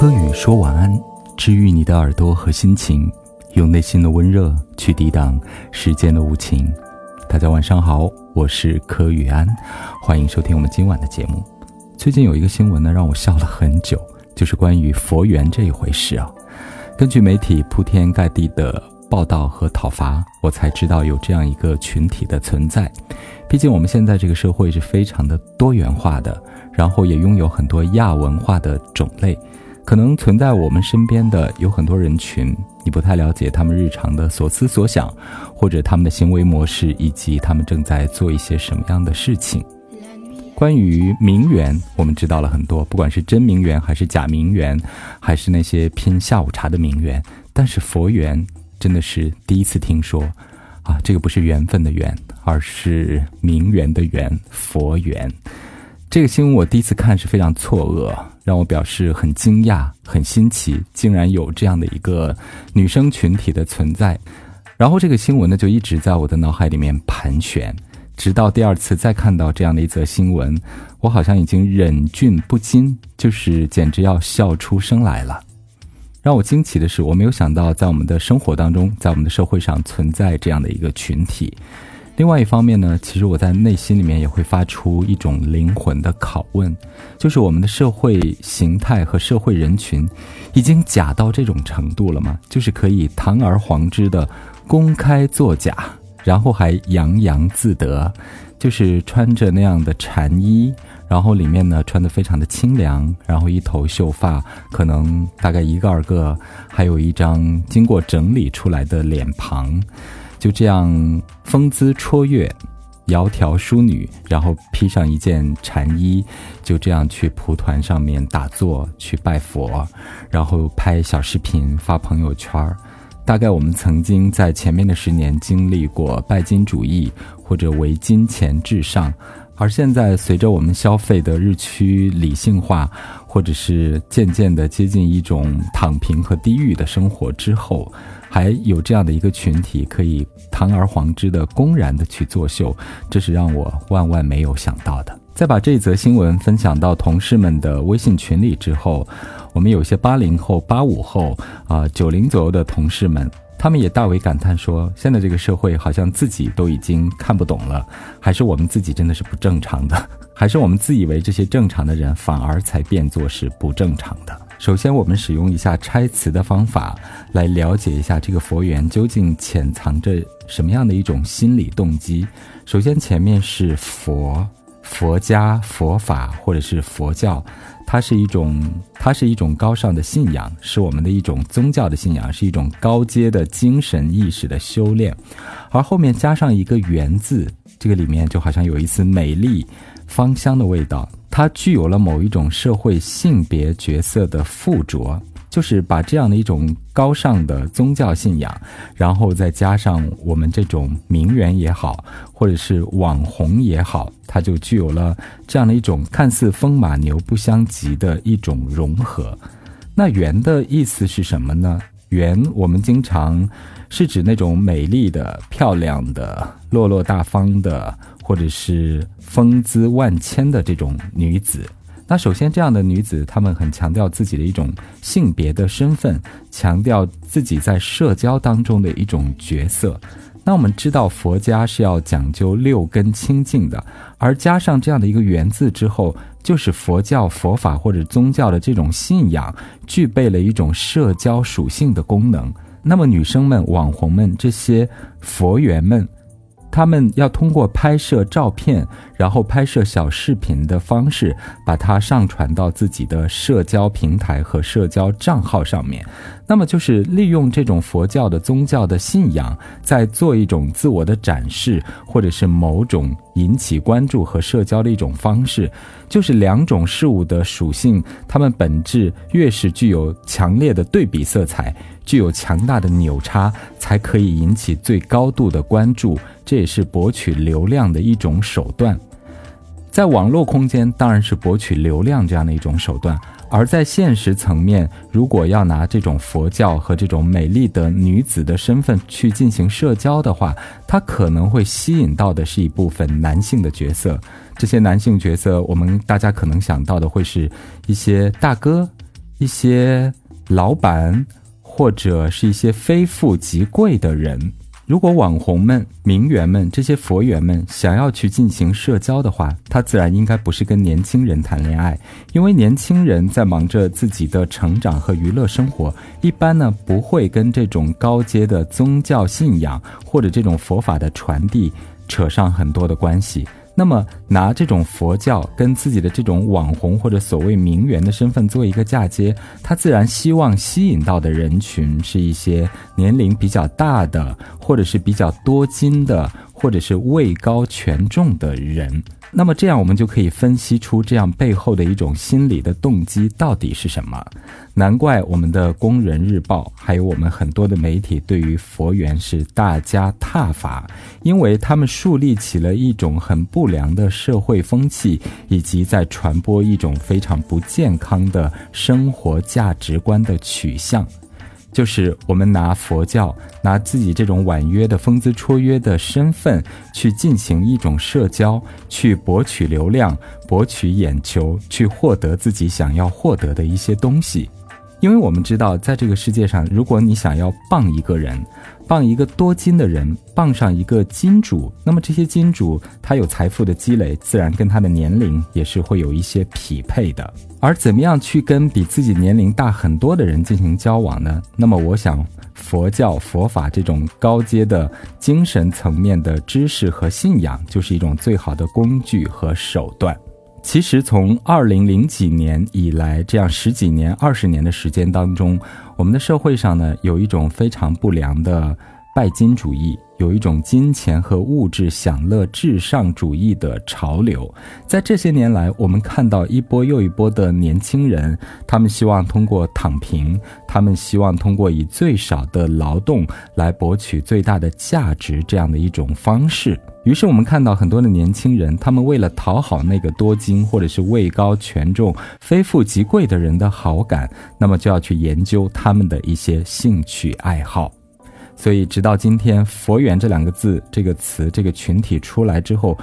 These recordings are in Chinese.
柯宇说晚安，治愈你的耳朵和心情，用内心的温热去抵挡世间的无情。大家晚上好，我是柯宇安，欢迎收听我们今晚的节目。最近有一个新闻呢，让我笑了很久，就是关于佛缘这一回事啊。根据媒体铺天盖地的报道和讨伐，我才知道有这样一个群体的存在。毕竟我们现在这个社会是非常的多元化的，然后也拥有很多亚文化的种类。可能存在我们身边的有很多人群，你不太了解他们日常的所思所想，或者他们的行为模式，以及他们正在做一些什么样的事情。关于名媛，我们知道了很多，不管是真名媛还是假名媛，还是那些拼下午茶的名媛，但是佛缘真的是第一次听说。啊，这个不是缘分的缘，而是名媛的缘，佛缘。这个新闻我第一次看是非常错愕，让我表示很惊讶、很新奇，竟然有这样的一个女生群体的存在。然后这个新闻呢就一直在我的脑海里面盘旋，直到第二次再看到这样的一则新闻，我好像已经忍俊不禁，就是简直要笑出声来了。让我惊奇的是，我没有想到在我们的生活当中，在我们的社会上存在这样的一个群体。另外一方面呢，其实我在内心里面也会发出一种灵魂的拷问，就是我们的社会形态和社会人群，已经假到这种程度了吗？就是可以堂而皇之的公开作假，然后还洋洋自得，就是穿着那样的禅衣，然后里面呢穿的非常的清凉，然后一头秀发，可能大概一个二个，还有一张经过整理出来的脸庞。就这样风姿绰约，窈窕淑女，然后披上一件禅衣，就这样去蒲团上面打坐去拜佛，然后拍小视频发朋友圈大概我们曾经在前面的十年经历过拜金主义或者为金钱至上，而现在随着我们消费的日趋理性化，或者是渐渐的接近一种躺平和低欲的生活之后。还有这样的一个群体，可以堂而皇之的公然的去作秀，这是让我万万没有想到的。在把这则新闻分享到同事们的微信群里之后，我们有些八零后、八五后啊、九零左右的同事们，他们也大为感叹说：现在这个社会好像自己都已经看不懂了，还是我们自己真的是不正常的，还是我们自以为这些正常的人反而才变作是不正常的。首先，我们使用一下拆词的方法，来了解一下这个佛缘究竟潜藏着什么样的一种心理动机。首先，前面是佛、佛家、佛法或者是佛教，它是一种，它是一种高尚的信仰，是我们的一种宗教的信仰，是一种高阶的精神意识的修炼。而后面加上一个缘字，这个里面就好像有一丝美丽、芳香的味道。它具有了某一种社会性别角色的附着，就是把这样的一种高尚的宗教信仰，然后再加上我们这种名媛也好，或者是网红也好，它就具有了这样的一种看似风马牛不相及的一种融合。那圆的意思是什么呢？圆我们经常是指那种美丽的、漂亮的、落落大方的。或者是风姿万千的这种女子，那首先这样的女子，她们很强调自己的一种性别的身份，强调自己在社交当中的一种角色。那我们知道佛家是要讲究六根清净的，而加上这样的一个“缘”字之后，就是佛教、佛法或者宗教的这种信仰具备了一种社交属性的功能。那么女生们、网红们这些佛缘们。他们要通过拍摄照片，然后拍摄小视频的方式，把它上传到自己的社交平台和社交账号上面。那么，就是利用这种佛教的宗教的信仰，在做一种自我的展示，或者是某种引起关注和社交的一种方式。就是两种事物的属性，它们本质越是具有强烈的对比色彩。具有强大的扭差，才可以引起最高度的关注，这也是博取流量的一种手段。在网络空间，当然是博取流量这样的一种手段；而在现实层面，如果要拿这种佛教和这种美丽的女子的身份去进行社交的话，它可能会吸引到的是一部分男性的角色。这些男性角色，我们大家可能想到的会是一些大哥。一些老板或者是一些非富即贵的人。如果网红们、名媛们、这些佛缘们想要去进行社交的话，他自然应该不是跟年轻人谈恋爱，因为年轻人在忙着自己的成长和娱乐生活，一般呢不会跟这种高阶的宗教信仰或者这种佛法的传递扯上很多的关系。那么，拿这种佛教跟自己的这种网红或者所谓名媛的身份做一个嫁接，他自然希望吸引到的人群是一些年龄比较大的，或者是比较多金的，或者是位高权重的人。那么这样，我们就可以分析出这样背后的一种心理的动机到底是什么。难怪我们的《工人日报》还有我们很多的媒体对于佛缘是大加挞伐，因为他们树立起了一种很不良的社会风气，以及在传播一种非常不健康的生活价值观的取向。就是我们拿佛教，拿自己这种婉约的风姿绰约的身份去进行一种社交，去博取流量、博取眼球，去获得自己想要获得的一些东西。因为我们知道，在这个世界上，如果你想要傍一个人，傍一个多金的人，傍上一个金主，那么这些金主他有财富的积累，自然跟他的年龄也是会有一些匹配的。而怎么样去跟比自己年龄大很多的人进行交往呢？那么我想，佛教佛法这种高阶的精神层面的知识和信仰，就是一种最好的工具和手段。其实从二零零几年以来，这样十几年、二十年的时间当中，我们的社会上呢，有一种非常不良的拜金主义。有一种金钱和物质享乐至上主义的潮流，在这些年来，我们看到一波又一波的年轻人，他们希望通过躺平，他们希望通过以最少的劳动来博取最大的价值这样的一种方式。于是，我们看到很多的年轻人，他们为了讨好那个多金或者是位高权重、非富即贵的人的好感，那么就要去研究他们的一些兴趣爱好。所以，直到今天，“佛缘”这两个字、这个词、这个群体出来之后，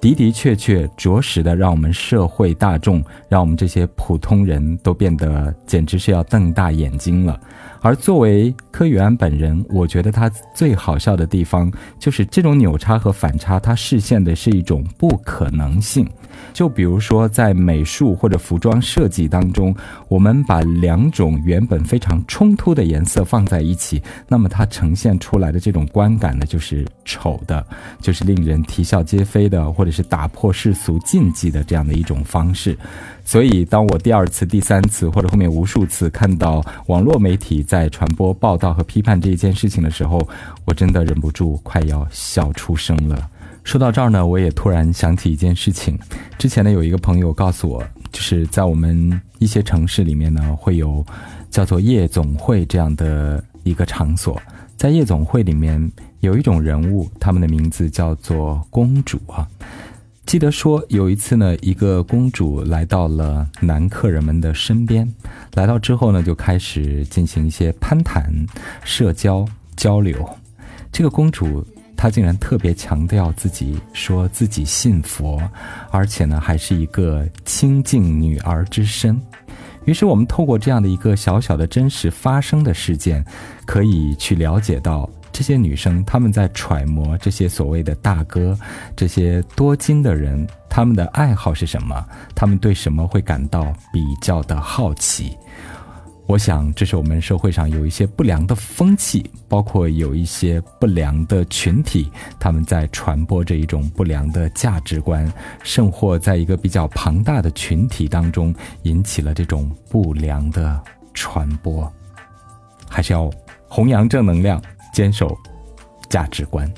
的的确确，着实的让我们社会大众，让我们这些普通人都变得简直是要瞪大眼睛了。而作为柯宇安本人，我觉得他最好笑的地方就是这种扭差和反差，他视线的是一种不可能性。就比如说，在美术或者服装设计当中，我们把两种原本非常冲突的颜色放在一起，那么它呈现出来的这种观感呢，就是丑的，就是令人啼笑皆非的，或者是打破世俗禁忌的这样的一种方式。所以，当我第二次、第三次，或者后面无数次看到网络媒体在传播、报道和批判这一件事情的时候，我真的忍不住快要笑出声了。说到这儿呢，我也突然想起一件事情。之前呢，有一个朋友告诉我，就是在我们一些城市里面呢，会有叫做夜总会这样的一个场所。在夜总会里面，有一种人物，他们的名字叫做公主啊。记得说有一次呢，一个公主来到了男客人们的身边，来到之后呢，就开始进行一些攀谈、社交交流。这个公主。她竟然特别强调自己说自己信佛，而且呢还是一个清净女儿之身。于是我们透过这样的一个小小的真实发生的事件，可以去了解到这些女生她们在揣摩这些所谓的大哥、这些多金的人他们的爱好是什么，他们对什么会感到比较的好奇。我想，这是我们社会上有一些不良的风气，包括有一些不良的群体，他们在传播这一种不良的价值观，甚或在一个比较庞大的群体当中引起了这种不良的传播。还是要弘扬正能量，坚守价值观。